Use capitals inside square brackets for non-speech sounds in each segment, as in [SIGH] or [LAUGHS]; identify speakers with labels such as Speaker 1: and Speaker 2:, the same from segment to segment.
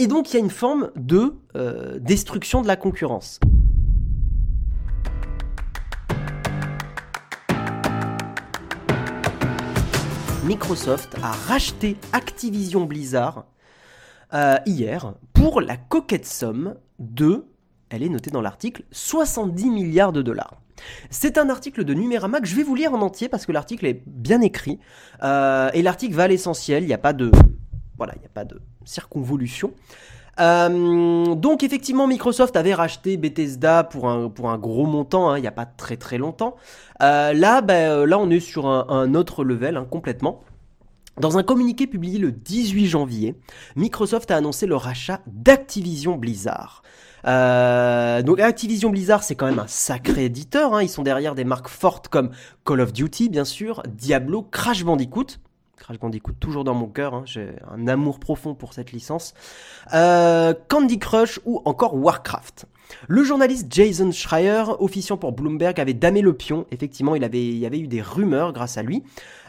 Speaker 1: Et donc il y a une forme de euh, destruction de la concurrence. Microsoft a racheté Activision Blizzard euh, hier pour la coquette somme de, elle est notée dans l'article, 70 milliards de dollars. C'est un article de Numérama que je vais vous lire en entier parce que l'article est bien écrit euh, et l'article va à l'essentiel. Il n'y a pas de, voilà, il n'y a pas de circonvolution. Euh, donc effectivement, Microsoft avait racheté Bethesda pour un, pour un gros montant, hein, il n'y a pas très très longtemps. Euh, là, ben, là, on est sur un, autre level hein, complètement. Dans un communiqué publié le 18 janvier, Microsoft a annoncé le rachat d'Activision Blizzard. Euh, donc Activision Blizzard, c'est quand même un sacré éditeur. Hein. Ils sont derrière des marques fortes comme Call of Duty, bien sûr, Diablo, Crash Bandicoot. Crash Bandicoot toujours dans mon cœur, hein. j'ai un amour profond pour cette licence. Euh, Candy Crush ou encore Warcraft. Le journaliste Jason Schreier, officiant pour Bloomberg, avait damé le pion. Effectivement, il, avait, il y avait eu des rumeurs grâce à lui.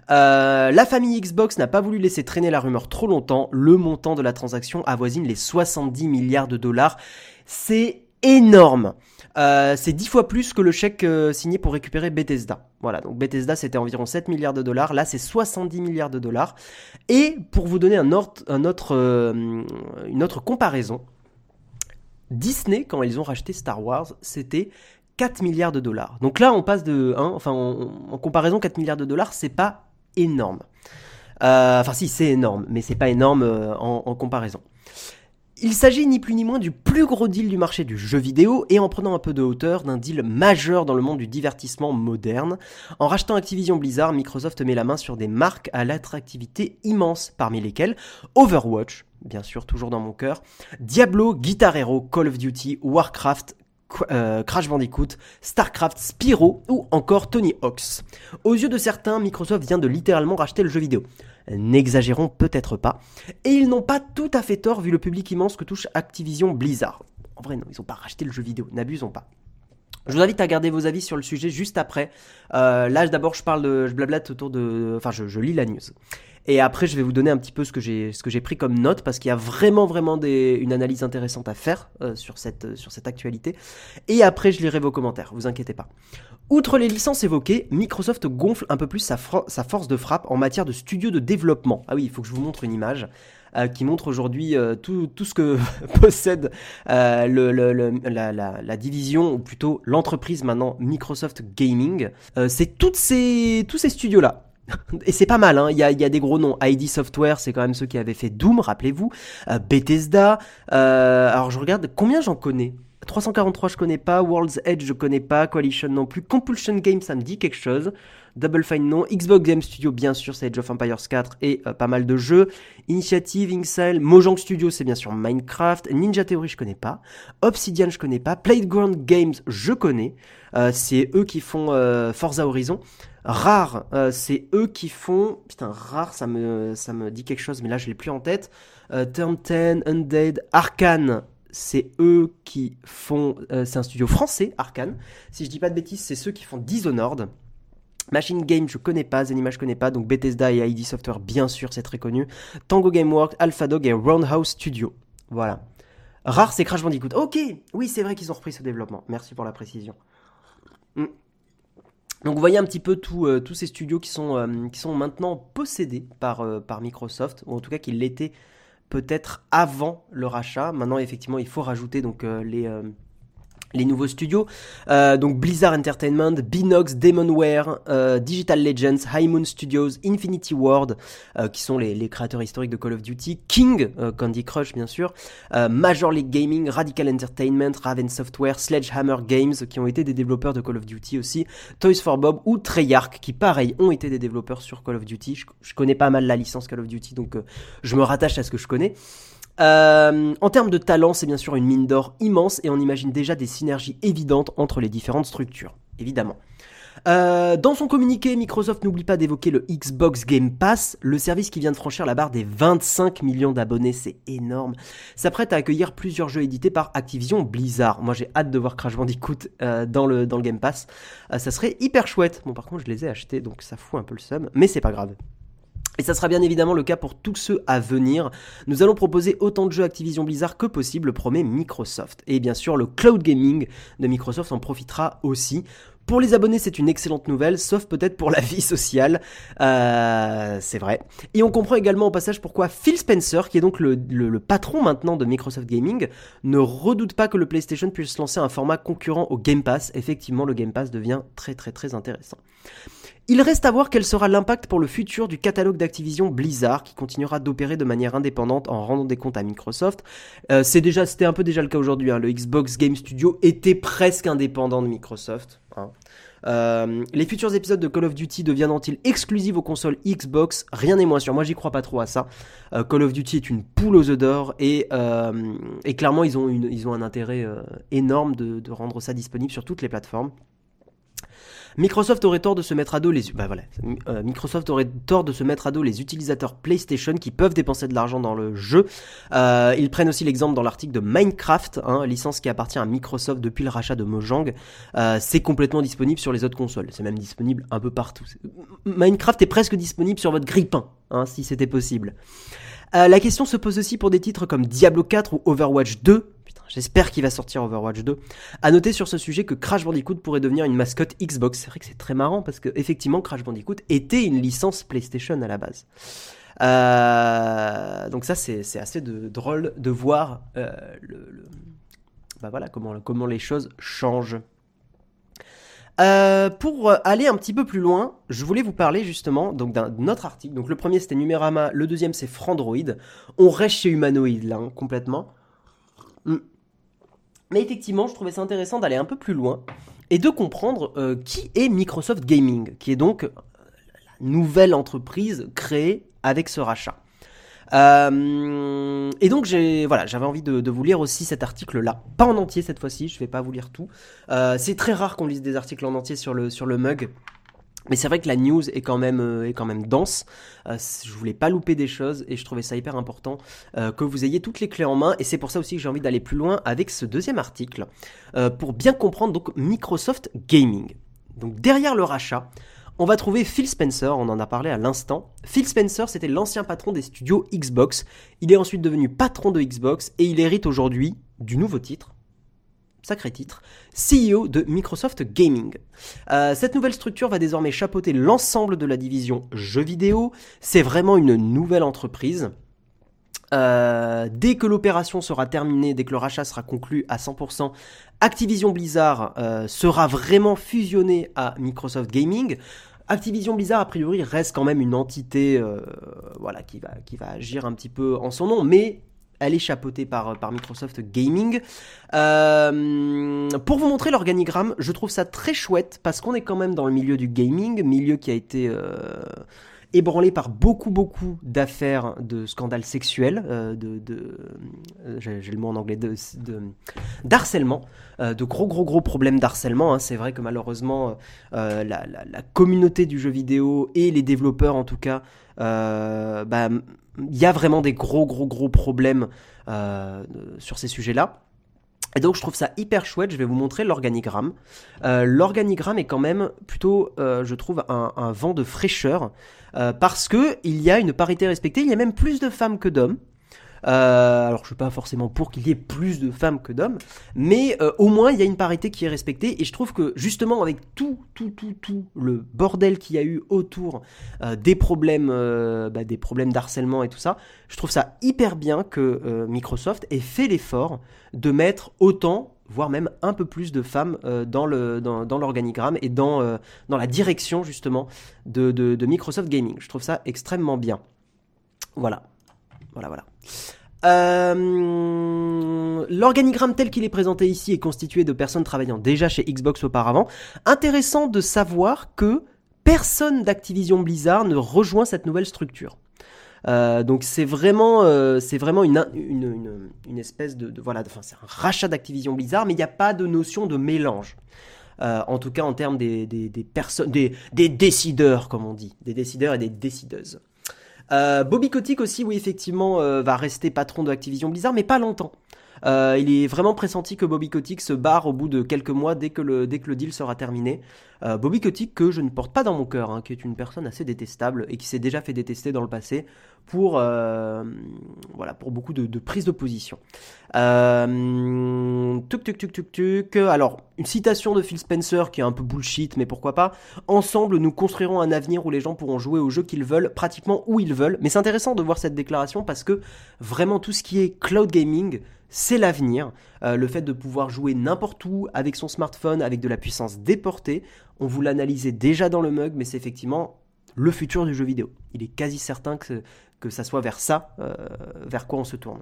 Speaker 1: Euh, la famille Xbox n'a pas voulu laisser traîner la rumeur trop longtemps. Le montant de la transaction avoisine les 70 milliards de dollars. C'est énorme. Euh, c'est 10 fois plus que le chèque euh, signé pour récupérer Bethesda. Voilà, donc Bethesda c'était environ 7 milliards de dollars, là c'est 70 milliards de dollars. Et pour vous donner autre, une autre comparaison, Disney, quand ils ont racheté Star Wars, c'était 4 milliards de dollars. Donc là, on passe de. Hein, enfin, en comparaison, 4 milliards de dollars, c'est pas énorme. Euh, enfin, si, c'est énorme, mais c'est pas énorme euh, en, comparaison. Il s'agit ni plus ni moins du plus gros deal du marché du jeu vidéo et en prenant un peu de hauteur d'un deal majeur dans le monde du divertissement moderne. En rachetant Activision Blizzard, Microsoft met la main sur des marques à l'attractivité immense, parmi lesquelles Overwatch, bien sûr toujours dans mon cœur, Diablo, Guitar Hero, Call of Duty, Warcraft, euh, Crash Bandicoot, StarCraft, Spyro ou encore Tony Hawk's. Aux yeux de certains, Microsoft vient de littéralement racheter le jeu vidéo. N'exagérons peut-être pas. Et ils n'ont pas tout à fait tort vu le public immense que touche Activision Blizzard. En vrai, non, ils n'ont pas racheté le jeu vidéo, n'abusons pas. Je vous invite à garder vos avis sur le sujet juste après. Euh, là, d'abord, je parle de, je blablate autour de, enfin, je lis la news. Et après, je vais vous donner un petit peu ce que j'ai, ce que j'ai pris comme note parce qu'il y a vraiment, vraiment des, une analyse intéressante à faire euh, sur, cette, euh, sur cette actualité. Et après, je lirai vos commentaires, vous inquiétez pas. Outre les licences évoquées, Microsoft gonfle un peu plus sa, force de frappe en matière de studio de développement. Ah oui, il faut que je vous montre une image. Euh, qui montre aujourd'hui tout, ce que [LAUGHS] possède la, division, ou plutôt l'entreprise maintenant Microsoft Gaming. c'est tous ces studios-là [LAUGHS] Et c'est pas mal, hein. il, y a, des gros noms. ID Software, c'est quand même ceux qui avaient fait Doom, rappelez-vous. Euh, Bethesda. Euh, alors je regarde, combien j'en connais? 343 je connais pas, World's Edge je connais pas, Coalition non plus, Compulsion Games ça me dit quelque chose, Double Fine non, Xbox Game Studio bien sûr c'est Age of Empires 4 et euh, pas mal de jeux, Initiative, Incel, Mojang Studio c'est bien sûr Minecraft, Ninja Theory je connais pas, Obsidian je connais pas, Playground Games je connais, c'est eux qui font Forza Horizon, Rare, euh, c'est eux qui font. Putain, rare, ça me, ça me dit quelque chose, mais là je l'ai plus en tête. Euh, Term 10, Undead, Arkane, c'est eux qui font. Euh, c'est un studio français, Arkane. Si je dis pas de bêtises, c'est ceux qui font Dishonored. Machine Game, je connais pas, Zenima, je connais pas, donc Bethesda et ID Software, bien sûr, c'est très connu. Tango Gameworks, AlphaDog et Roundhouse Studio. Voilà. Rare, c'est Crash Bandicoot. Ok, oui, c'est vrai qu'ils ont repris ce développement. Merci pour la précision. Hmm. Donc vous voyez un petit peu euh, tous ces studios qui sont, euh, maintenant possédés par, par Microsoft, ou en tout cas qui l'étaient peut-être avant le rachat. Maintenant effectivement il faut rajouter donc les, les nouveaux studios. Euh, donc Blizzard Entertainment, Binox, Demonware, euh, Digital Legends, High Moon Studios, Infinity Ward, euh, qui sont les, créateurs historiques de Call of Duty, King, Candy Crush bien sûr, Major League Gaming, Radical Entertainment, Raven Software, Sledgehammer Games, qui ont été des développeurs de Call of Duty aussi, Toys for Bob ou Treyarch, qui pareil ont été des développeurs sur Call of Duty. Je, je connais pas mal la licence Call of Duty, donc je me rattache à ce que je connais. Euh, en termes de talent, c'est bien sûr une mine d'or immense et on imagine déjà des synergies évidentes entre les différentes structures, évidemment. Euh, dans son communiqué, Microsoft n'oublie pas d'évoquer le Xbox Game Pass, le service qui vient de franchir la barre des 25 millions d'abonnés, c'est énorme. S'apprête à accueillir plusieurs jeux édités par Activision Blizzard. Moi j'ai hâte de voir Crash Bandicoot euh, dans, le, Game Pass. ça serait hyper chouette. Bon par contre je les ai achetés donc ça fout un peu le seum, mais c'est pas grave. Et ça sera bien évidemment le cas pour tous ceux à venir. Nous allons proposer autant de jeux Activision Blizzard que possible, promet Microsoft. Et bien sûr, le cloud gaming de Microsoft en profitera aussi. Pour les abonnés, c'est une excellente nouvelle, sauf peut-être pour la vie sociale. Euh, c'est vrai. Et on comprend également au passage pourquoi Phil Spencer, qui est donc le, patron maintenant de Microsoft Gaming, ne redoute pas que le PlayStation puisse lancer un format concurrent au Game Pass. Effectivement, le Game Pass devient très très très intéressant. Il reste à voir quel sera l'impact pour le futur du catalogue d'Activision Blizzard, qui continuera d'opérer de manière indépendante en rendant des comptes à Microsoft. Euh, c'était un peu déjà le cas aujourd'hui. Hein. Le Xbox Game Studio était presque indépendant de Microsoft. Euh, les futurs épisodes de Call of Duty deviendront-ils exclusifs aux consoles Xbox? Rien n'est moins sûr. Moi, j'y crois pas trop à ça. Euh, Call of Duty est une poule aux œufs d'or et, et, clairement, ils ont, un intérêt énorme de rendre ça disponible sur toutes les plateformes. Microsoft aurait tort de se mettre à dos les euh, utilisateurs PlayStation qui peuvent dépenser de l'argent dans le jeu. Euh, ils prennent aussi l'exemple dans l'article de Minecraft, hein, licence qui appartient à Microsoft depuis le rachat de Mojang. Euh, c'est complètement disponible sur les autres consoles. C'est même disponible un peu partout. Minecraft est presque disponible sur votre grippin, hein, si c'était possible. la question se pose aussi pour des titres comme Diablo 4 ou Overwatch 2, J'espère qu'il va sortir Overwatch 2. À noter sur ce sujet que Crash Bandicoot pourrait devenir une mascotte Xbox. C'est vrai que c'est très marrant parce que effectivement Crash Bandicoot était une licence PlayStation à la base. Euh, donc ça c'est assez de, drôle de voir euh, le, bah voilà, comment, comment les choses changent. Euh, pour aller un petit peu plus loin, je voulais vous parler justement donc d'un autre article. Donc le premier c'était Numérama, le deuxième c'est Frandroid. On reste chez Humanoid là, hein, complètement. Hmm. Mais effectivement, je trouvais ça intéressant d'aller un peu plus loin et de comprendre euh, qui est Microsoft Gaming, qui est donc la nouvelle entreprise créée avec ce rachat. Euh, et donc voilà, j'avais envie de, vous lire aussi cet article-là, pas en entier cette fois-ci, je vais pas vous lire tout. Euh, c'est très rare qu'on lise des articles en entier sur le mug. Mais c'est vrai que la news est quand même, euh, dense. Euh, je voulais pas louper des choses et je trouvais ça hyper important euh, que vous ayez toutes les clés en main. Et c'est pour ça aussi que j'ai envie d'aller plus loin avec ce deuxième article pour bien comprendre Microsoft Gaming. Donc derrière le rachat, on va trouver Phil Spencer, on en a parlé à l'instant. Phil Spencer, c'était l'ancien patron des studios Xbox. Il est ensuite devenu patron de Xbox et il hérite aujourd'hui du nouveau titre, sacré titre, CEO de Microsoft Gaming. Euh, cette nouvelle structure va désormais chapeauter l'ensemble de la division jeux vidéo. C'est vraiment une nouvelle entreprise. Euh, dès que l'opération sera terminée, dès que le rachat sera conclu à 100%, Activision Blizzard euh, sera vraiment fusionné à Microsoft Gaming. Activision Blizzard, a priori, reste quand même une entité voilà, qui, va, qui va agir un petit peu en son nom, mais elle est chapeautée par, par Microsoft Gaming. Euh, pour vous montrer l'organigramme, je trouve ça très chouette parce qu'on est quand même dans le milieu du gaming, milieu qui a été euh, ébranlé par beaucoup beaucoup d'affaires de scandales sexuels, euh, de, j'ai le mot en anglais, de, d'harcèlement, de gros gros gros problèmes d'harcèlement. Hein. C'est vrai que malheureusement la, communauté du jeu vidéo et les développeurs en tout cas bah, il y a vraiment des gros, gros, gros problèmes euh, sur ces sujets-là. Et donc je trouve ça hyper chouette, je vais vous montrer l'organigramme. Euh, l'organigramme est quand même plutôt, euh, je trouve, un, un, vent de fraîcheur, parce que il y a une parité respectée, il y a même plus de femmes que d'hommes. Euh, alors je suis pas forcément pour qu'il y ait plus de femmes que d'hommes, mais euh, au moins il y a une parité qui est respectée et je trouve que justement avec tout tout tout tout le bordel qu'il y a eu autour euh, des problèmes bah, des problèmes d'harcèlement et tout ça, je trouve ça hyper bien que Microsoft ait fait l'effort de mettre autant voire même un peu plus de femmes dans l'organigramme et dans la direction justement de Microsoft Gaming. Je trouve ça extrêmement bien. Voilà. Voilà, voilà. Euh, l'organigramme tel qu'il est présenté ici est constitué de personnes travaillant déjà chez Xbox auparavant. Intéressant de savoir que personne d'Activision Blizzard ne rejoint cette nouvelle structure. Euh, donc c'est vraiment, euh, une, espèce de, c'est un rachat d'Activision Blizzard, mais il n'y a pas de notion de mélange. en tout cas en termes personnes, des décideurs comme on dit, des décideurs et des décideuses. Euh, Bobby Kotick aussi, oui, effectivement, euh, va rester patron de Activision Blizzard, mais pas longtemps. Euh, il est vraiment pressenti que Bobby Kotick se barre au bout de quelques mois dès que le, dès que le deal sera terminé. Euh, Bobby Kotick que je ne porte pas dans mon cœur, hein, qui est une personne assez détestable et qui s'est déjà fait détester dans le passé pour, euh, voilà, pour beaucoup de, prises de position. Euh. Alors, une citation de Phil Spencer qui est un peu bullshit, mais pourquoi pas. Ensemble, nous construirons un avenir où les gens pourront jouer aux jeux qu'ils veulent, pratiquement où ils veulent. Mais c'est intéressant de voir cette déclaration parce que vraiment tout ce qui est cloud gaming, c'est l'avenir. Euh, le fait de pouvoir jouer n'importe où avec son smartphone, avec de la puissance déportée. On vous l'analysait déjà dans le mug, mais c'est effectivement le futur du jeu vidéo. Il est quasi certain que, que ça soit vers ça, euh, vers quoi on se tourne.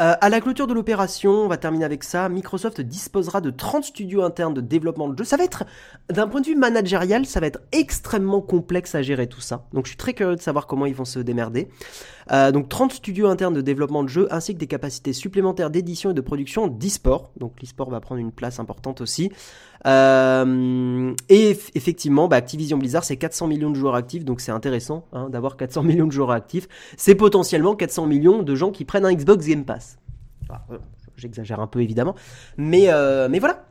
Speaker 1: Euh, à la clôture de l'opération, on va terminer avec ça, Microsoft disposera de 30 studios internes de développement de jeux. Ça va être, d'un point de vue managérial, ça va être extrêmement complexe à gérer tout ça. Donc je suis très curieux de savoir comment ils vont se démerder. Euh, donc 30 studios internes de développement de jeux, ainsi que des capacités supplémentaires d'édition et de production d'e-sport. Donc l'e-sport va prendre une place importante aussi. Euh, et effectivement, bah, Activision Blizzard, c'est 400 millions de joueurs actifs, donc c'est intéressant hein, d'avoir 400 millions de joueurs actifs. C'est potentiellement 400 millions de gens qui prennent un Xbox Game Pass. Euh, j'exagère un peu évidemment, mais, mais voilà.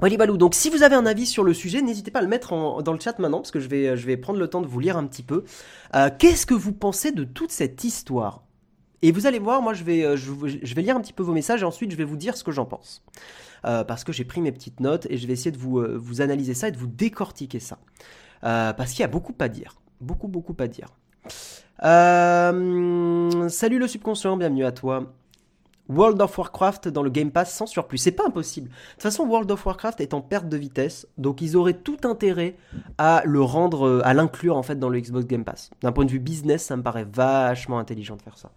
Speaker 1: Balou. Donc si vous avez un avis sur le sujet, n'hésitez pas à le mettre dans le chat maintenant, parce que je vais, prendre le temps de vous lire un petit peu. Qu'est-ce que vous pensez de toute cette histoire? Et vous allez voir, moi je vais, je, vais lire un petit peu vos messages et ensuite je vais vous dire ce que j'en pense. Euh, parce que j'ai pris mes petites notes et je vais essayer de vous, euh, vous analyser ça et de vous décortiquer ça. Euh, parce qu'il y a beaucoup à dire. Beaucoup, beaucoup à dire. salut le subconscient, bienvenue à toi. World of Warcraft dans le Game Pass sans surplus. C'est pas impossible. De toute façon, World of Warcraft est en perte de vitesse, donc ils auraient tout intérêt à le rendre, à l'inclure en fait dans le Xbox Game Pass. D'un point de vue business, ça me paraît vachement intelligent de faire ça.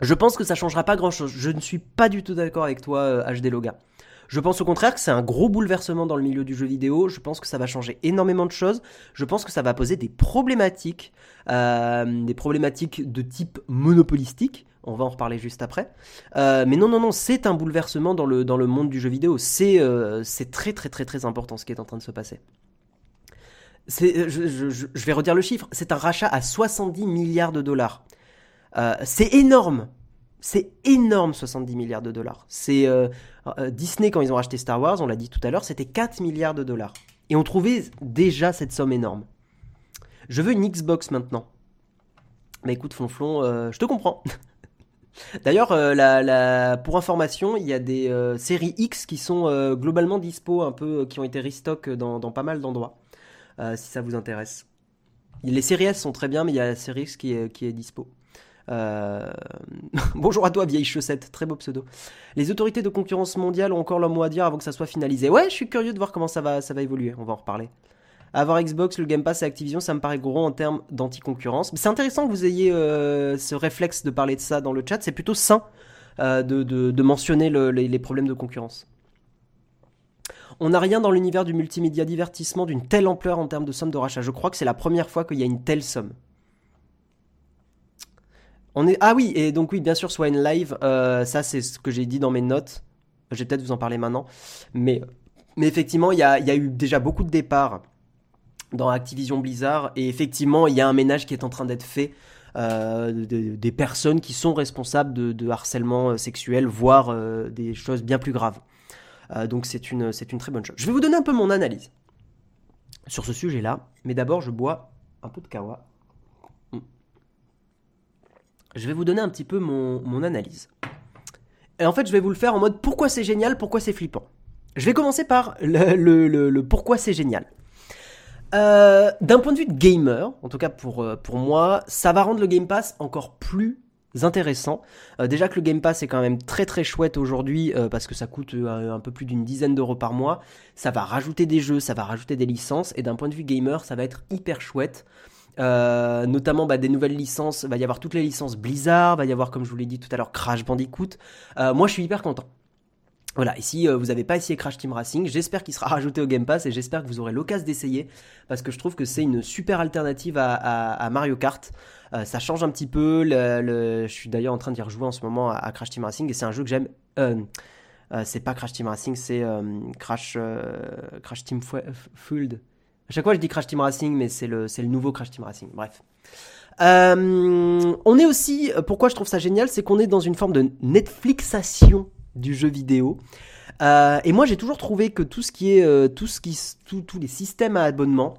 Speaker 1: Je pense que ça changera pas grand chose. Je ne suis pas du tout d'accord avec toi, HD euh, Loga. Je pense au contraire que c'est un gros bouleversement dans le milieu du jeu vidéo. Je pense que ça va changer énormément de choses. Je pense que ça va poser des problématiques, euh, des problématiques de type monopolistique. On va en reparler juste après. Euh, mais non, non, non, c'est un bouleversement dans le, monde du jeu vidéo. C'est c'est très, très, très, très important ce qui est en train de se passer. Je, je, vais redire le chiffre. C'est un rachat à 70 milliards de dollars. Euh, c'est énorme. C'est énorme, 70 milliards de dollars. C'est euh, euh, Disney quand ils ont racheté Star Wars, on l'a dit tout à l'heure, c'était 4 milliards de dollars. Et on trouvait déjà cette somme énorme. Je veux une Xbox maintenant. Bah écoute, Flonflon, je te comprends. [LAUGHS] D'ailleurs, la, pour information, il y a des séries X qui sont globalement dispo, un peu, qui ont été restock dans, pas mal d'endroits, si ça vous intéresse. Les séries S sont très bien, mais il y a la série X qui est, qui dispo. Euh, [LAUGHS] bonjour à toi, vieille chaussette, très beau pseudo. Les autorités de concurrence mondiale ont encore leur mot à dire avant que ça soit finalisé. Ouais, je suis curieux de voir comment ça va évoluer. On va en reparler. Avoir Xbox, le Game Pass et Activision, ça me paraît gros en termes d'anti-concurrence. C'est intéressant que vous ayez euh, ce réflexe de parler de ça dans le chat. C'est plutôt sain euh, de, mentionner les, problèmes de concurrence. On n'a rien dans l'univers du multimédia divertissement d'une telle ampleur en termes de somme de rachat. Je crois que c'est la première fois qu'il y a une telle somme. Ah oui, et donc oui, bien sûr, Swine Live, euh, ça c'est ce que j'ai dit dans mes notes. Je vais peut-être vous en parler maintenant. Mais, mais effectivement, il y a, eu déjà beaucoup de départs dans Activision Blizzard. Et effectivement, il y a un ménage qui est en train d'être fait. Euh, des personnes qui sont responsables de, harcèlement euh, sexuel, voire des choses bien plus graves. donc c'est une, c'est une très bonne chose. Je vais vous donner un peu mon analyse sur ce sujet-là. Mais d'abord, je bois un peu de kawa je vais vous donner un petit peu mon, analyse. Et en fait, je vais vous le faire en mode pourquoi c'est génial, pourquoi c'est flippant. Je vais commencer par le, pourquoi c'est génial. Euh, d'un point de vue de gamer, en tout cas pour, euh, pour moi, ça va rendre le Game Pass encore plus intéressant. Euh, déjà que le Game Pass est quand même très très chouette aujourd'hui parce que ça coûte un peu plus d'une dizaine d'euros par mois. Ça va rajouter des jeux, ça va rajouter des licences et d'un point de vue gamer, ça va être hyper chouette. Notamment bah, des nouvelles licences, va y avoir toutes les licences Blizzard, va y avoir comme je vous l'ai dit tout à l'heure Crash Bandicoot. Moi je suis hyper content. Voilà, ici euh, vous n'avez pas essayé Crash Team Racing, j'espère qu'il sera [LAUGHS] rajouté au Game Pass et j'espère que vous aurez l'occasion d'essayer parce que je trouve que c'est une super alternative à, Mario Kart. ça change un petit peu, je suis d'ailleurs en train d'y rejouer en ce moment à, Crash Team Racing et c'est un jeu que j'aime. c'est pas Crash Team Racing, c'est Crash, Crash Team Field. À chaque fois, je dis Crash Team Racing, mais c'est le, le nouveau Crash Team Racing. Bref. Euh, on est aussi, pourquoi je trouve ça génial, c'est qu'on est dans une forme de Netflixation du jeu vidéo. Euh, et moi, j'ai toujours trouvé que tout ce qui est, euh, tous les systèmes à abonnement,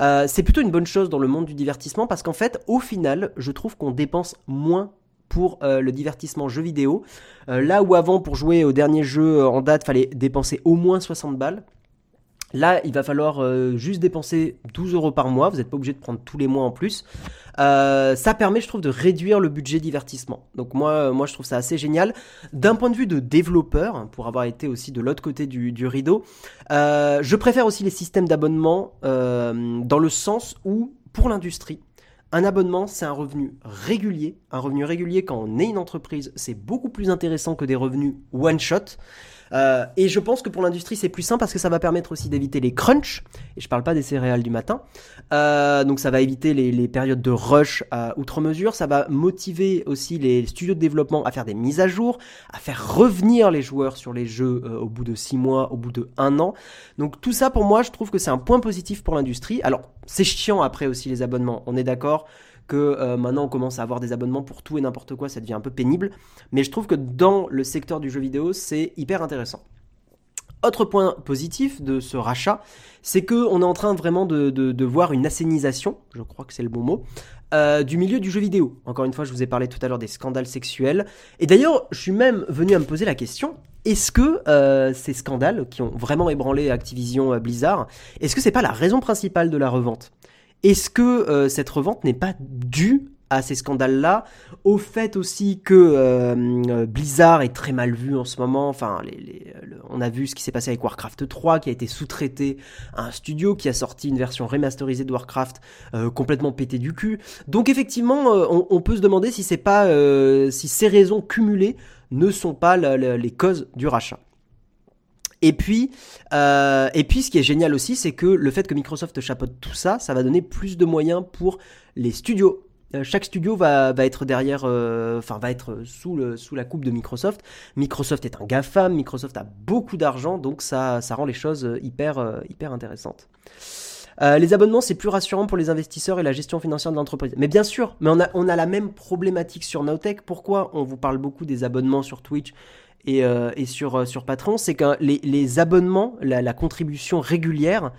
Speaker 1: euh, c'est plutôt une bonne chose dans le monde du divertissement parce qu'en fait, au final, je trouve qu'on dépense moins pour le divertissement jeu vidéo. là où avant, pour jouer au dernier jeu en date, fallait dépenser au moins 60 balles. Là, il va falloir euh, juste dépenser 12 euros par mois. Vous n'êtes pas obligé de prendre tous les mois en plus. Euh, ça permet, je trouve, de réduire le budget divertissement. Donc moi, euh, moi, je trouve ça assez génial. D'un point de vue de développeur, pour avoir été aussi de l'autre côté du, du rideau, je préfère aussi les systèmes d'abonnement dans le sens où, pour l'industrie, un abonnement, c'est un revenu régulier. Un revenu régulier quand on est une entreprise, c'est beaucoup plus intéressant que des revenus one shot. Euh, et je pense que pour l'industrie, c'est plus simple parce que ça va permettre aussi d'éviter les crunchs. Et je parle pas des céréales du matin. Euh, donc ça va éviter les, périodes de rush à outre mesure. Ça va motiver aussi les studios de développement à faire des mises à jour, à faire revenir les joueurs sur les jeux euh, au bout de six mois, au bout de un an. Donc tout ça, pour moi, je trouve que c'est un point positif pour l'industrie. Alors c'est chiant après aussi les abonnements. On est d'accord que euh, maintenant on commence à avoir des abonnements pour tout et n'importe quoi, ça devient un peu pénible. Mais je trouve que dans le secteur du jeu vidéo, c'est hyper intéressant. Autre point positif de ce rachat, c'est qu'on est en train vraiment de, voir une assainisation, je crois que c'est le bon mot, euh, du milieu du jeu vidéo. Encore une fois, je vous ai parlé tout à l'heure des scandales sexuels. Et d'ailleurs, je suis même venu à me poser la question, est-ce que euh, ces scandales qui ont vraiment ébranlé Activision Blizzard, est-ce que c'est pas la raison principale de la revente? Est-ce que euh, cette revente n'est pas due à ces scandales-là, au fait aussi que euh, Blizzard est très mal vu en ce moment. Enfin, on a vu ce qui s'est passé avec Warcraft 3, qui a été sous-traité à un studio qui a sorti une version remasterisée de Warcraft euh, complètement pété du cul. Donc effectivement, on, peut se demander si c'est pas, si ces raisons cumulées ne sont pas les causes du rachat. Et puis, euh, et puis, ce qui est génial aussi, c'est que le fait que Microsoft chapeaute tout ça, ça va donner plus de moyens pour les studios. Euh, chaque studio va, être derrière, euh, enfin va être sous, le, sous la coupe de Microsoft. Microsoft est un GAFAM, Microsoft a beaucoup d'argent, donc ça, ça rend les choses hyper, hyper intéressantes. les abonnements, c'est plus rassurant pour les investisseurs et la gestion financière de l'entreprise. Mais bien sûr, mais on a, on a la même problématique sur Nowtech. Pourquoi on vous parle beaucoup des abonnements sur Twitch et, euh, et sur, euh, sur Patreon, c'est que les, abonnements, la, contribution régulière,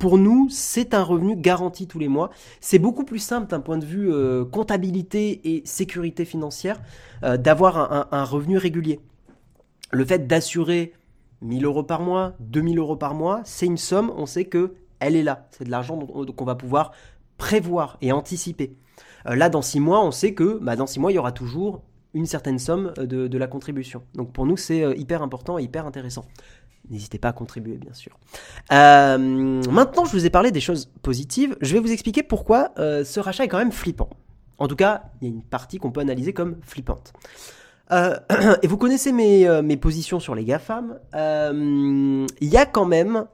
Speaker 1: pour nous, c'est un revenu garanti tous les mois. C'est beaucoup plus simple d'un point de vue euh, comptabilité et sécurité financière d'avoir un, revenu régulier. Le fait d'assurer 1000 euros par mois, 2000 euros par mois, c'est une somme, on sait que elle est là. C'est de l'argent qu'on va pouvoir prévoir et anticiper. là, dans 6 mois, on sait que bah, dans 6 mois, il y aura toujours une certaine somme euh, de, la contribution. Donc pour nous, c'est euh, hyper important et hyper intéressant. N'hésitez pas à contribuer, bien sûr. Euh, maintenant, je vous ai parlé des choses positives. Je vais vous expliquer pourquoi ce rachat est quand même flippant. En tout cas, il y a une partie qu'on peut analyser comme flippante. [CLEARS THROAT] et vous connaissez mes, mes, positions sur les GAFAM. Il y a quand même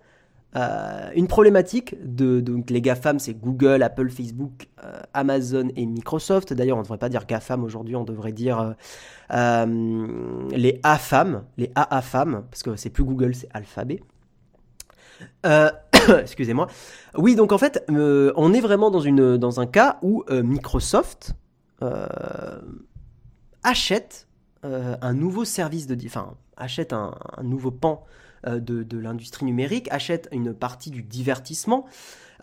Speaker 1: euh, une problématique de donc les GAFAM, c'est Google, Apple, Facebook, euh, Amazon et Microsoft. D'ailleurs, on ne devrait pas dire GAFAM aujourd'hui, on devrait dire euh, les AFAM, les AAFAM, parce que c'est plus Google, c'est Alphabet. [COUGHS] Excusez-moi. Oui, donc en fait, on est vraiment dans, un cas où Microsoft achète un nouveau service de... Enfin, achète un nouveau pan euh, de, l'industrie numérique, achète une partie du divertissement.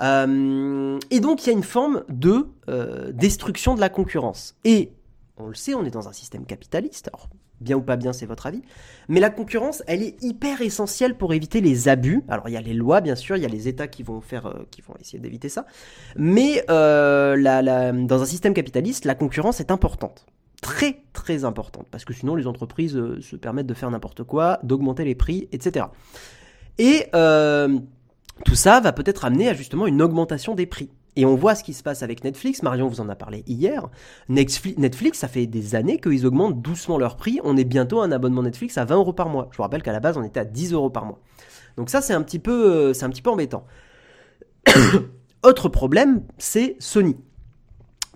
Speaker 1: Euh, et donc il y a une forme de euh, destruction de la concurrence. Et on le sait, on est dans un système capitaliste. Bien ou pas bien, c'est votre avis. Mais la concurrence, elle est hyper essentielle pour éviter les abus. Alors, il y a les lois, bien sûr, il y a les États qui vont faire, qui vont essayer d'éviter ça. Mais dans un système capitaliste, la concurrence est importante très très importante, parce que sinon les entreprises euh, se permettent de faire n'importe quoi, d'augmenter les prix, etc. Et euh, tout ça va peut-être amener à justement une augmentation des prix. Et on voit ce qui se passe avec Netflix, Marion vous en a parlé hier. Netflix, ça fait des années qu'ils augmentent doucement leur prix. On est bientôt à un abonnement Netflix à 20 euros par mois. Je vous rappelle qu'à la base, on était à 10 euros par mois. Donc ça, c'est un petit peu, euh, c'est un petit peu embêtant. [COUGHS] Autre problème, c'est Sony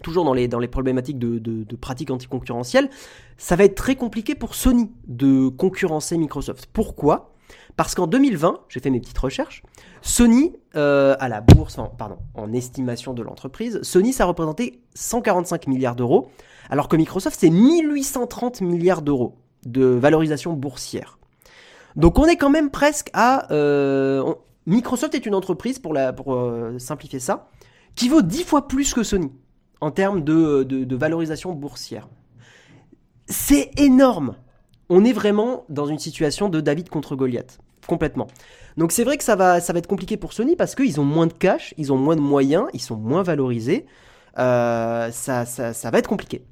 Speaker 1: toujours dans les, problématiques de, de, pratiques anticoncurrentielles, ça va être très compliqué pour Sony de concurrencer Microsoft. Pourquoi? Parce qu'en 2020, j'ai fait mes petites recherches, Sony, euh, à la bourse, pardon, en estimation de l'entreprise, Sony, ça représentait 145 milliards d'euros, alors que Microsoft, c'est 1830 milliards d'euros. de valorisation boursière. Donc on est quand même presque à... Euh, Microsoft est une entreprise, pour euh, simplifier ça, qui vaut 10 fois plus que Sony en termes de, de valorisation boursière. C'est énorme. On est vraiment dans une situation de David contre Goliath. Complètement. Donc c'est vrai que ça va, ça va être compliqué pour Sony parce qu'ils ont moins de cash, ils ont moins de moyens, ils sont moins valorisés. Euh, ça, ça, va être compliqué.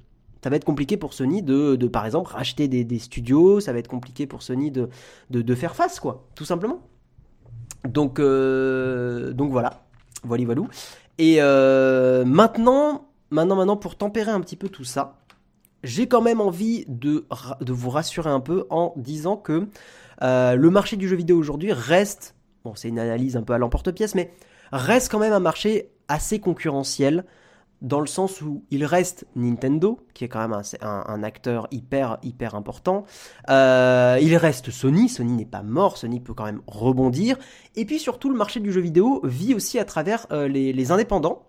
Speaker 1: Ça va être compliqué pour Sony de, de par exemple, racheter des, studios. Ça va être compliqué pour Sony de, de, faire face, quoi, tout simplement. Donc, euh, donc voilà, voilà, voilà. Et euh, maintenant, maintenant, maintenant, pour tempérer un petit peu tout ça, j'ai quand même envie de, vous rassurer un peu en disant que euh, le marché du jeu vidéo aujourd'hui reste, bon c'est une analyse un peu à l'emporte-pièce, mais reste quand même un marché assez concurrentiel dans le sens où il reste Nintendo, qui est quand même un, acteur hyper hyper important. Euh, il reste Sony, Sony n'est pas mort, Sony peut quand même rebondir. Et puis surtout, le marché du jeu vidéo vit aussi à travers euh, les, indépendants.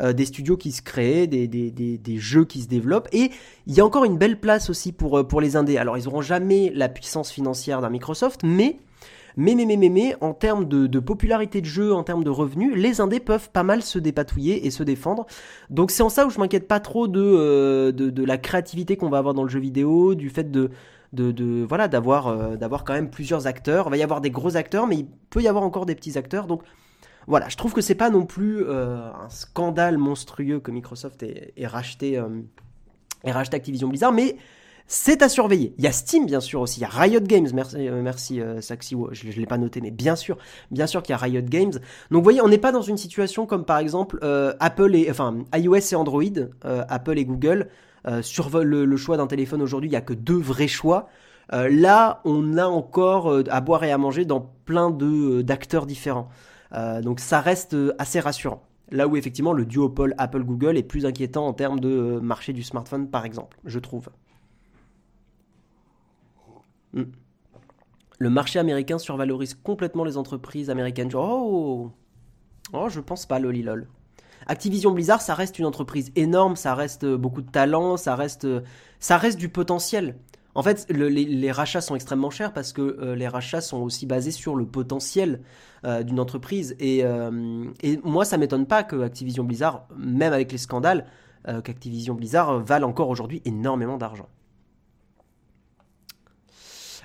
Speaker 1: des studios qui se créent, des, des, jeux qui se développent. Et il y a encore une belle place aussi pour, pour les indés. Alors ils n'auront jamais la puissance financière d'un Microsoft, mais mais, mais, mais, mais, mais, en termes de, popularité de jeu, en termes de revenus, les indés peuvent pas mal se dépatouiller et se défendre. Donc c'est en ça où je m'inquiète pas trop de, euh, de, la créativité qu'on va avoir dans le jeu vidéo, du fait de, de, voilà d'avoir euh, d'avoir quand même plusieurs acteurs. Il va y avoir des gros acteurs, mais il peut y avoir encore des petits acteurs. Donc voilà, je trouve que c'est pas non plus euh, un scandale monstrueux que Microsoft ait, racheté, racheté Activision Blizzard, mais c'est à surveiller. Il y a Steam, bien sûr, aussi. Il y a Riot Games. Merci, euh, merci euh, Saxi. Je ne l'ai pas noté, mais bien sûr, bien sûr qu'il y a Riot Games. Donc, vous voyez, on n'est pas dans une situation comme, par exemple, euh, Apple et, enfin, iOS et Android, Apple et Google. sur le, choix d'un téléphone aujourd'hui, il n'y a que deux vrais choix. là, on a encore à boire et à manger dans plein d'acteurs différents. donc, ça reste assez rassurant. Là où effectivement le duopole Apple-Google est plus inquiétant en termes de marché du smartphone, par exemple, je trouve. Mm. Le marché américain survalorise complètement les entreprises américaines. oh, oh, je pense pas, lolilol. Activision Blizzard, ça reste une entreprise énorme, ça reste euh, beaucoup de talent, ça reste, euh, ça reste du potentiel. En fait, les, rachats sont extrêmement chers parce que euh, les rachats sont aussi basés sur le potentiel d'une entreprise. Et, moi, ça m'étonne pas que Activision Blizzard, même avec les scandales, qu'Activision Blizzard encore aujourd'hui énormément d'argent.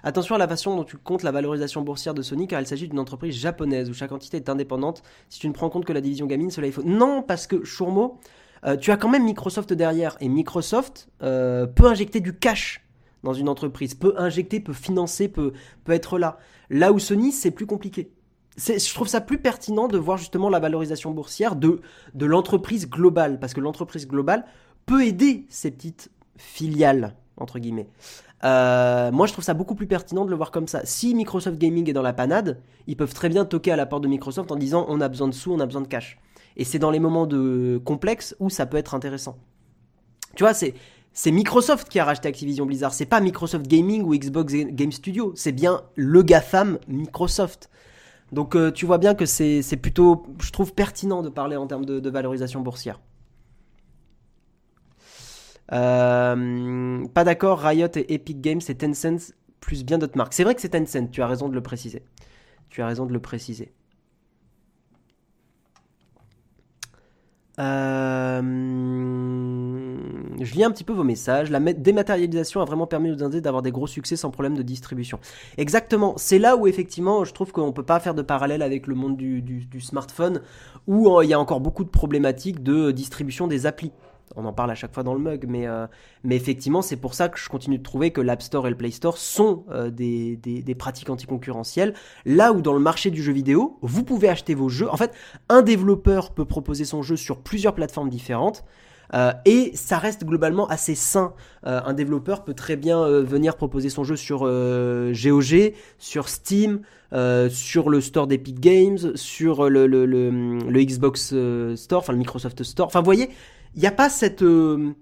Speaker 1: Attention à la façon dont tu comptes la valorisation boursière de Sony car il s'agit d'une entreprise japonaise où chaque entité est indépendante. Si tu ne prends compte que la division gaming, cela il faut. Non, parce que Shurmo, euh, tu as quand même Microsoft derrière et Microsoft euh, peut injecter du cash dans une entreprise, peut injecter, peut financer, peut, peut être là. Là où Sony, c'est plus compliqué. Je trouve ça plus pertinent de voir justement la valorisation boursière de, de l'entreprise globale, parce que l'entreprise globale peut aider ces petites filiales, entre guillemets. Euh, moi, je trouve ça beaucoup plus pertinent de le voir comme ça. Si Microsoft Gaming est dans la panade, ils peuvent très bien toquer à la porte de Microsoft en disant on a besoin de sous, on a besoin de cash. Et c'est dans les moments de complexes où ça peut être intéressant. Tu vois, c'est c'est Microsoft qui a racheté Activision Blizzard. C'est pas Microsoft Gaming ou Xbox Game Studio. C'est bien le GAFAM Microsoft. Donc euh, tu vois bien que c'est plutôt, je trouve, pertinent de parler en termes de valorisation boursière. Euh, pas d'accord, Riot et Epic Games, c'est Tencent plus bien d'autres marques. C'est vrai que c'est Tencent, tu as raison de le préciser. Tu as raison de le préciser. Euh, je lis un petit peu vos messages. La dématérialisation a vraiment permis aux Indés d'avoir des gros succès sans problème de distribution. Exactement. C'est là où effectivement, je trouve qu'on peut pas faire de parallèle avec le monde du, du smartphone, où euh, il y a encore beaucoup de problématiques de distribution des applis on en parle à chaque fois dans le mug, mais, euh, mais effectivement, c'est pour ça que je continue de trouver que l'App Store et le Play Store sont euh, des, des, pratiques anticoncurrentielles. Là où dans le marché du jeu vidéo, vous pouvez acheter vos jeux. En fait, un développeur peut proposer son jeu sur plusieurs plateformes différentes. Euh, et ça reste globalement assez sain. un développeur peut très bien venir proposer son jeu sur GOG, sur Steam, sur le store d'Epic Games, sur le, le, le, Xbox Store, enfin le Microsoft Store. Enfin, vous voyez, il n'y a pas cette, euh,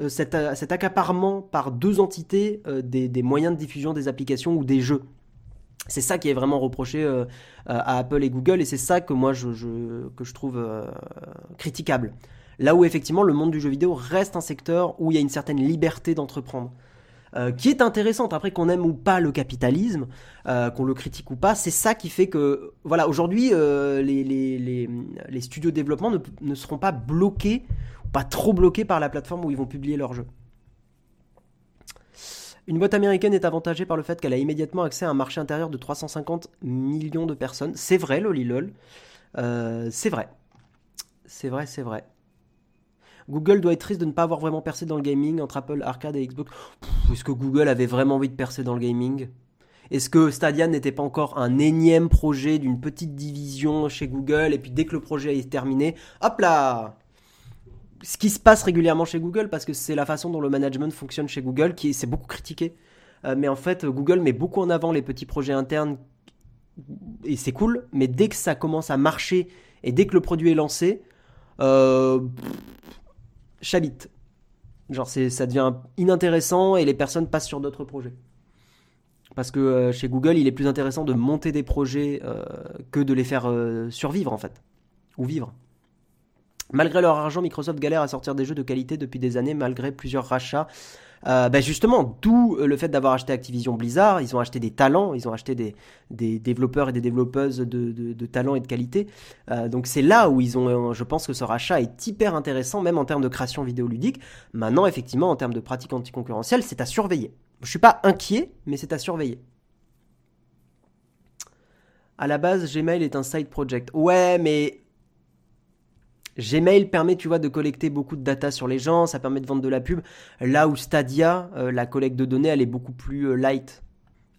Speaker 1: euh, euh, cet, accaparement par deux entités des, moyens de diffusion des applications ou des jeux. C'est ça qui est vraiment reproché à Apple et Google et c'est ça que moi je, que je trouve critiquable. Là où effectivement le monde du jeu vidéo reste un secteur où il y a une certaine liberté d'entreprendre. qui est intéressante. Après qu'on aime ou pas le capitalisme, qu'on le critique ou pas, c'est ça qui fait que, voilà, aujourd'hui, les, studios de développement ne seront pas bloqués, pas trop bloqués par la plateforme où ils vont publier leurs jeux. Une boîte américaine est avantagée par le fait qu'elle a immédiatement accès à un marché intérieur de 350 millions de personnes. C'est vrai, lolilol. Euh, c'est vrai. C'est vrai, c'est vrai. Google doit être triste de ne pas avoir vraiment percé dans le gaming entre Apple Arcade et Xbox. Est-ce que Google avait vraiment envie de percer dans le gaming? Est-ce que Stadia n'était pas encore un énième projet d'une petite division chez Google et puis dès que le projet est terminé, hop là ce qui se passe régulièrement chez Google, parce que c'est la façon dont le management fonctionne chez Google, qui c'est beaucoup critiqué. Euh, mais en fait, Google met beaucoup en avant les petits projets internes, et c'est cool, mais dès que ça commence à marcher, et dès que le produit est lancé, euh, chabite. Genre, ça devient inintéressant, et les personnes passent sur d'autres projets. Parce que euh, chez Google, il est plus intéressant de monter des projets euh, que de les faire survivre, en fait. Ou vivre. Malgré leur argent, Microsoft galère à sortir des jeux de qualité depuis des années, malgré plusieurs rachats. Euh, ben justement, d'où euh, le fait d'avoir acheté Activision Blizzard, ils ont acheté des talents, ils ont acheté des, développeurs et des développeuses de, talents et de qualité. Euh, donc c'est là où ils ont, je pense que ce rachat est hyper intéressant, même en termes de création vidéoludique. Maintenant, effectivement, en termes de pratique anticoncurrentielle, c'est à surveiller. Je suis pas inquiet, mais c'est à surveiller. À la base, Gmail est un side project. Ouais, mais Gmail permet, tu vois, de collecter beaucoup de data sur les gens, ça permet de vendre de la pub. Là où Stadia, euh, la collecte de données, elle est beaucoup plus euh, light.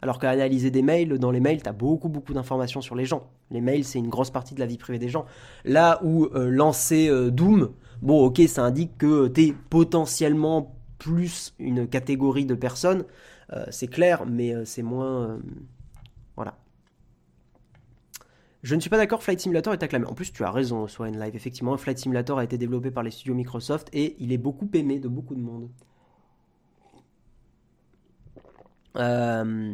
Speaker 1: Alors qu'à analyser des mails, dans les mails, tu as beaucoup, beaucoup d'informations sur les gens. Les mails, c'est une grosse partie de la vie privée des gens. Là où euh, lancer Doom, bon, ok, ça indique que tu es potentiellement plus une catégorie de personnes, c'est clair, mais c'est moins. Je ne suis pas d'accord, Flight Simulator est acclamé. En plus, tu as raison, soit live. Effectivement, Flight Simulator a été développé par les studios Microsoft et il est beaucoup aimé de beaucoup de monde. Euh,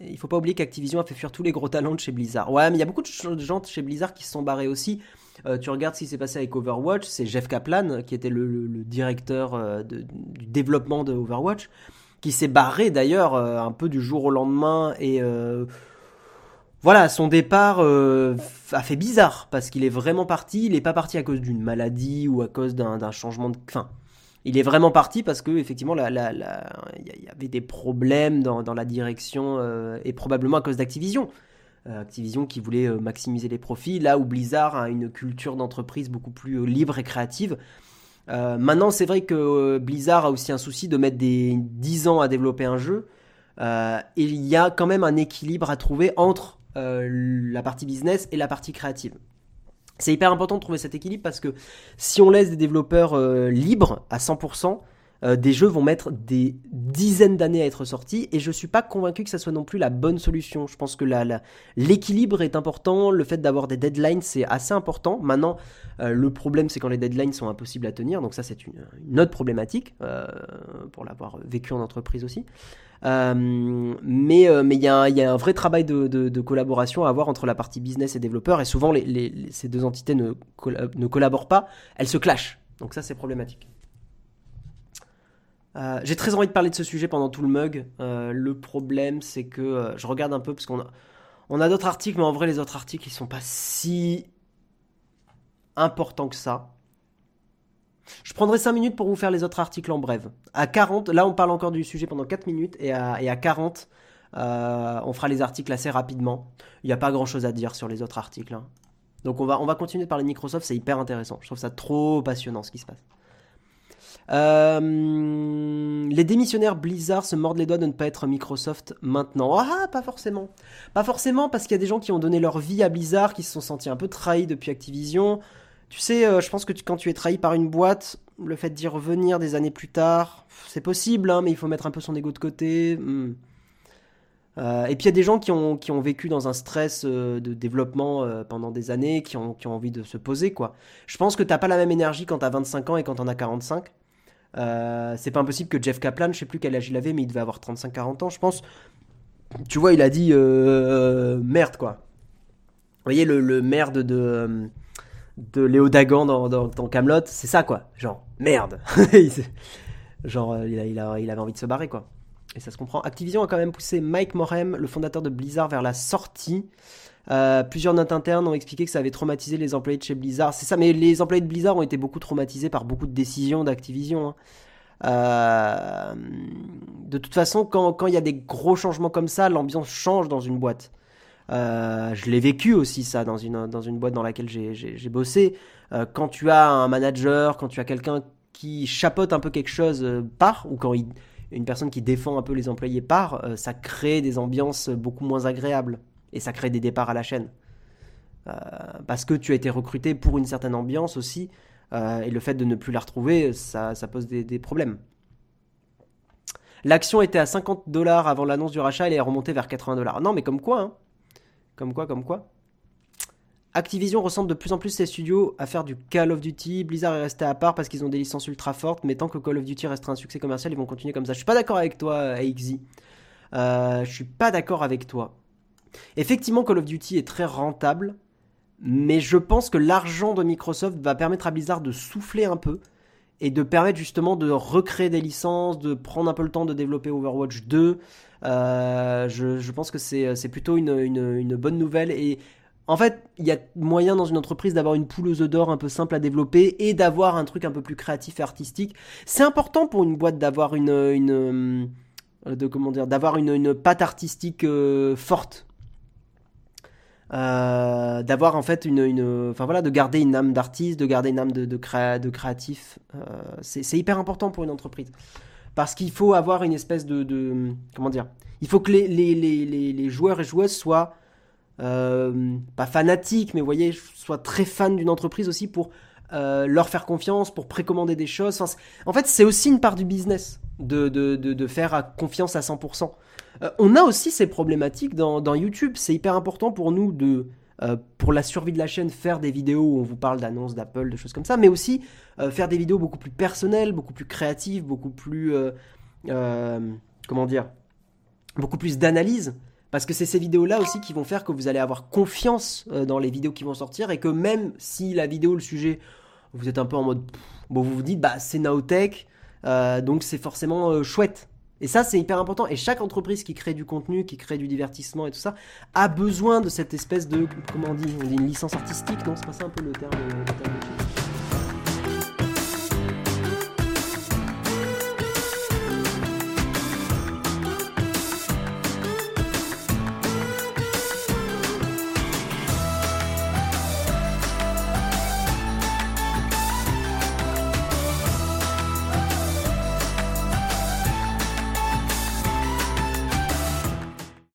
Speaker 1: il faut pas oublier qu'Activision a fait fuir tous les gros talents de chez Blizzard. Ouais, mais il y a beaucoup de gens chez Blizzard qui se sont barrés aussi. Euh, tu regardes ce qui s'est passé avec Overwatch, c'est Jeff Kaplan, qui était le, directeur euh, du développement de Overwatch, qui s'est barré d'ailleurs euh, un peu du jour au lendemain et voilà, son départ euh, a fait bizarre parce qu'il est vraiment parti. Il n'est pas parti à cause d'une maladie ou à cause d'un changement de. Enfin, il est vraiment parti parce que effectivement, il y, avait des problèmes dans, la direction euh, et probablement à cause d'Activision. Euh, Activision qui voulait maximiser les profits, là où Blizzard a une culture d'entreprise beaucoup plus libre et créative. maintenant, c'est vrai que Blizzard a aussi un souci de mettre des 10 ans à développer un jeu. et il y a quand même un équilibre à trouver entre euh, la partie business et la partie créative. C'est hyper important de trouver cet équilibre parce que si on laisse des développeurs euh, libres à 100%, euh, des jeux vont mettre des dizaines d'années à être sortis et je suis pas convaincu que ça soit non plus la bonne solution. Je pense que l'équilibre est important, le fait d'avoir des deadlines c'est assez important. Maintenant, le problème c'est quand les deadlines sont impossibles à tenir, donc ça c'est une, une, autre problématique pour l'avoir vécu en entreprise aussi. Euh, mais euh, mais il y, a un vrai travail de, collaboration à avoir entre la partie business et développeur. Et souvent, ces deux entités ne, ne collaborent pas, elles se clashent. Donc ça, c'est problématique. Euh, j'ai très envie de parler de ce sujet pendant tout le mug. le problème, c'est que je regarde un peu parce qu'on a, on a d'autres articles, mais en vrai, les autres articles, ils sont pas si importants que ça. Je prendrai 5 minutes pour vous faire les autres articles en brève. À 40, là on parle encore du sujet pendant 4 minutes, et à, et à 40, euh, on fera les articles assez rapidement. Il n'y a pas grand chose à dire sur les autres articles. Hein. Donc on va, on va continuer de parler de Microsoft, c'est hyper intéressant. Je trouve ça trop passionnant ce qui se passe. Euh, les démissionnaires Blizzard se mordent les doigts de ne pas être Microsoft maintenant. Ah, pas forcément. Pas forcément parce qu'il y a des gens qui ont donné leur vie à Blizzard, qui se sont sentis un peu trahis depuis Activision. Tu sais, euh, je pense que quand tu es trahi par une boîte, le fait d'y revenir des années plus tard, c'est possible, hein, mais il faut mettre un peu son ego de côté. Hmm. Euh, et puis il y a des gens qui ont, vécu dans un stress euh, de développement pendant des années, qui ont, envie de se poser, quoi. Je pense que t'as pas la même énergie quand t'as 25 ans et quand t'en as 45. c'est pas impossible que Jeff Kaplan, je sais plus quel âge il avait, mais il devait avoir 35-40 ans, je pense. Tu vois, il a dit merde, quoi. Vous voyez, le merde de de Léo Dagan dans, dans, Camelot, c'est ça quoi, genre merde. [LAUGHS] Genre, euh, il, a- il avait envie de se barrer, quoi. Et ça se comprend. Activision a quand même poussé Mike Morhem, le fondateur de Blizzard, vers la sortie. Euh, plusieurs notes internes ont expliqué que ça avait traumatisé les employés de chez Blizzard. C'est ça, mais les employés de Blizzard ont été beaucoup traumatisés par beaucoup de décisions d'Activision. hein. Euh, de toute façon, quand il y a des gros changements comme ça, l'ambiance change dans une boîte. Euh, je l'ai vécu aussi ça dans une, dans une boîte dans laquelle j'ai- bossé. Euh, quand tu as un manager, quand tu as quelqu'un qui chapeaute un peu quelque chose euh, part, ou quand il- une personne qui défend un peu les employés part, ça crée des ambiances beaucoup moins agréables. Et ça crée des départs à la chaîne. Parce que tu as été recruté pour une certaine ambiance aussi. et le fait de ne plus la retrouver, ça, ça pose des, des problèmes. L'action était à 50 dollars avant l'annonce du rachat, elle est remontée vers 80 dollars. Non, mais comme quoi, hein. Comme quoi, comme quoi. Activision ressemble de plus en plus ses studios à faire du Call of Duty. Blizzard est resté à part parce qu'ils ont des licences ultra fortes, mais tant que Call of Duty restera un succès commercial, ils vont continuer comme ça. Je suis pas d'accord avec toi, AXZ. Euh, je suis pas d'accord avec toi. Effectivement, Call of Duty est très rentable, mais je pense que l'argent de Microsoft va permettre à Blizzard de souffler un peu et de permettre justement de recréer des licences, de prendre un peu le temps de développer Overwatch 2. Euh, je, pense que c'est c'est plutôt une, bonne nouvelle et en fait, il y a moyen dans une entreprise d'avoir une poule aux œufs d'or un peu simple à développer et d'avoir un truc un peu plus créatif et artistique. C'est important pour une boîte d'avoir une, une euh, de une, patte artistique euh, forte. Euh, d'avoir en fait une, une- enfin voilà, de garder une âme d'artiste, de garder une âme de, de, créa- de créatif. Euh, c'est hyper important pour une entreprise parce qu'il faut avoir une espèce de, de- comment dire, il faut que les, les, les, joueurs et joueuses soient euh, pas fanatiques, mais vous voyez, soient très fans d'une entreprise aussi pour euh, leur faire confiance, pour précommander des choses. En fait, c'est aussi une part du business de, de, de, faire confiance à 100%. Euh, on a aussi ces problématiques dans, YouTube. C'est hyper important pour nous de, euh, pour la survie de la chaîne, faire des vidéos où on vous parle d'annonces d'Apple, de choses comme ça, mais aussi euh, faire des vidéos beaucoup plus personnelles, beaucoup plus créatives, beaucoup plus, comment dire, beaucoup plus d'analyse. Parce que c'est ces vidéos-là aussi qui vont faire que vous allez avoir confiance dans les vidéos qui vont sortir et que même si la vidéo, le sujet, vous êtes un peu en mode, bon, vous vous dites, bah c'est Naotech, euh, donc c'est forcément euh, chouette. Et ça, c'est hyper important. Et chaque entreprise qui crée du contenu, qui crée du divertissement et tout ça, a besoin de cette espèce de, comment on dit, une licence artistique, non C'est pas ça un peu le terme,